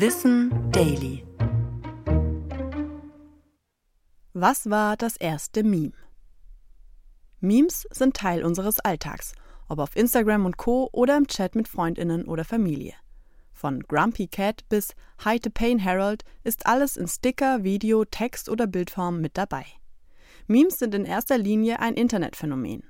Wissen Daily. Was war das erste Meme? Memes sind Teil unseres Alltags, ob auf Instagram und Co. oder im Chat mit Freundinnen oder Familie. Von Grumpy Cat bis Hi to Pain Harold ist alles in Sticker, Video, Text oder Bildform mit dabei. Memes sind in erster Linie ein Internetphänomen.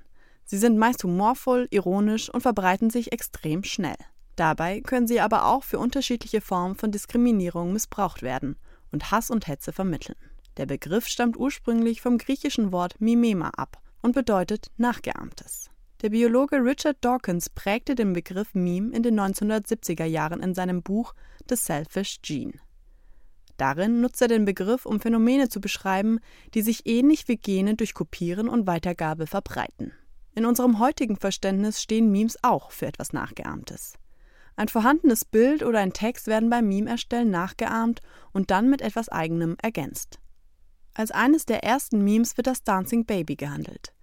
Sie sind meist humorvoll, ironisch und verbreiten sich extrem schnell. Dabei können sie aber auch für unterschiedliche Formen von Diskriminierung missbraucht werden und Hass und Hetze vermitteln. Der Begriff stammt ursprünglich vom griechischen Wort mimema ab und bedeutet Nachgeahmtes. Der Biologe Richard Dawkins prägte den Begriff Meme in den 1970er Jahren in seinem Buch The Selfish Gene. Darin nutzt er den Begriff, um Phänomene zu beschreiben, die sich ähnlich wie Gene durch Kopieren und Weitergabe verbreiten. In unserem heutigen Verständnis stehen Memes auch für etwas Nachgeahmtes. Ein vorhandenes Bild oder ein Text werden beim Meme-Erstellen nachgeahmt und dann mit etwas Eigenem ergänzt. Als eines der ersten Memes wird das Dancing Baby gehandelt.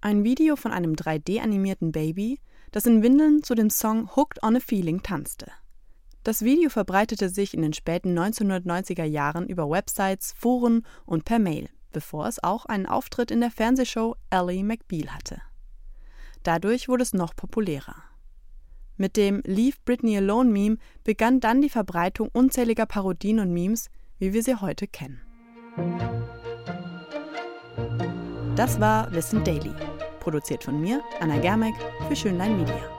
Ein Video von einem 3D-animierten Baby, das in Windeln zu dem Song Hooked on a Feeling tanzte. Das Video verbreitete sich in den späten 1990er Jahren über Websites, Foren und per Mail, bevor es auch einen Auftritt in der Fernsehshow Ally McBeal hatte. Dadurch wurde es noch populärer. Mit dem Leave Britney Alone Meme begann dann die Verbreitung unzähliger Parodien und Memes, wie wir sie heute kennen. Das war Wissen Daily, produziert von mir, Anna Germeck, für Schönlein Media.